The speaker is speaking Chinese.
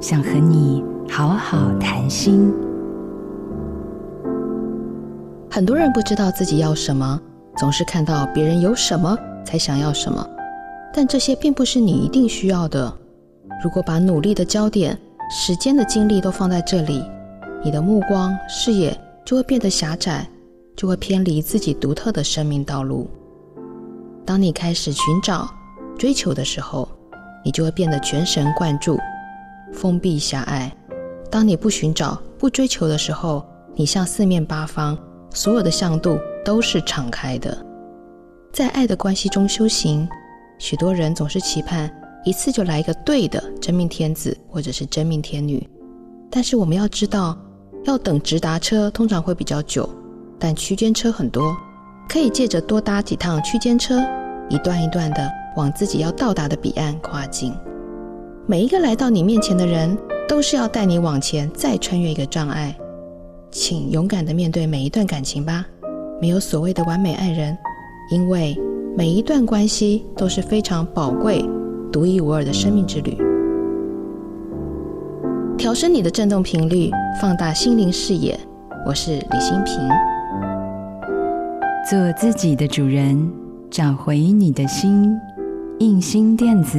想和你好好谈心。很多人不知道自己要什么，总是看到别人有什么才想要什么，但这些并不是你一定需要的。如果把努力的焦点、时间的精力都放在这里，你的目光、视野就会变得狭窄，就会偏离自己独特的生命道路。当你开始寻找、追求的时候，你就会变得全神贯注、封闭狭隘。当你不寻找、不追求的时候，你向四面八方，所有的向度都是敞开的。在爱的关系中修行，许多人总是期盼一次就来一个对的真命天子或者是真命天女。但是我们要知道，要等直达车通常会比较久，但区间车很多，可以借着多搭几趟区间车，一段一段的往自己要到达的彼岸跨进。每一个来到你面前的人，都是要带你往前再穿越一个障碍。请勇敢的面对每一段感情吧，没有所谓的完美爱人，因为每一段关系都是非常宝贵、独一无二的生命之旅。调升你的振动频率，放大心灵视野。我是李新平，做自己的主人，找回你的心。印心电子，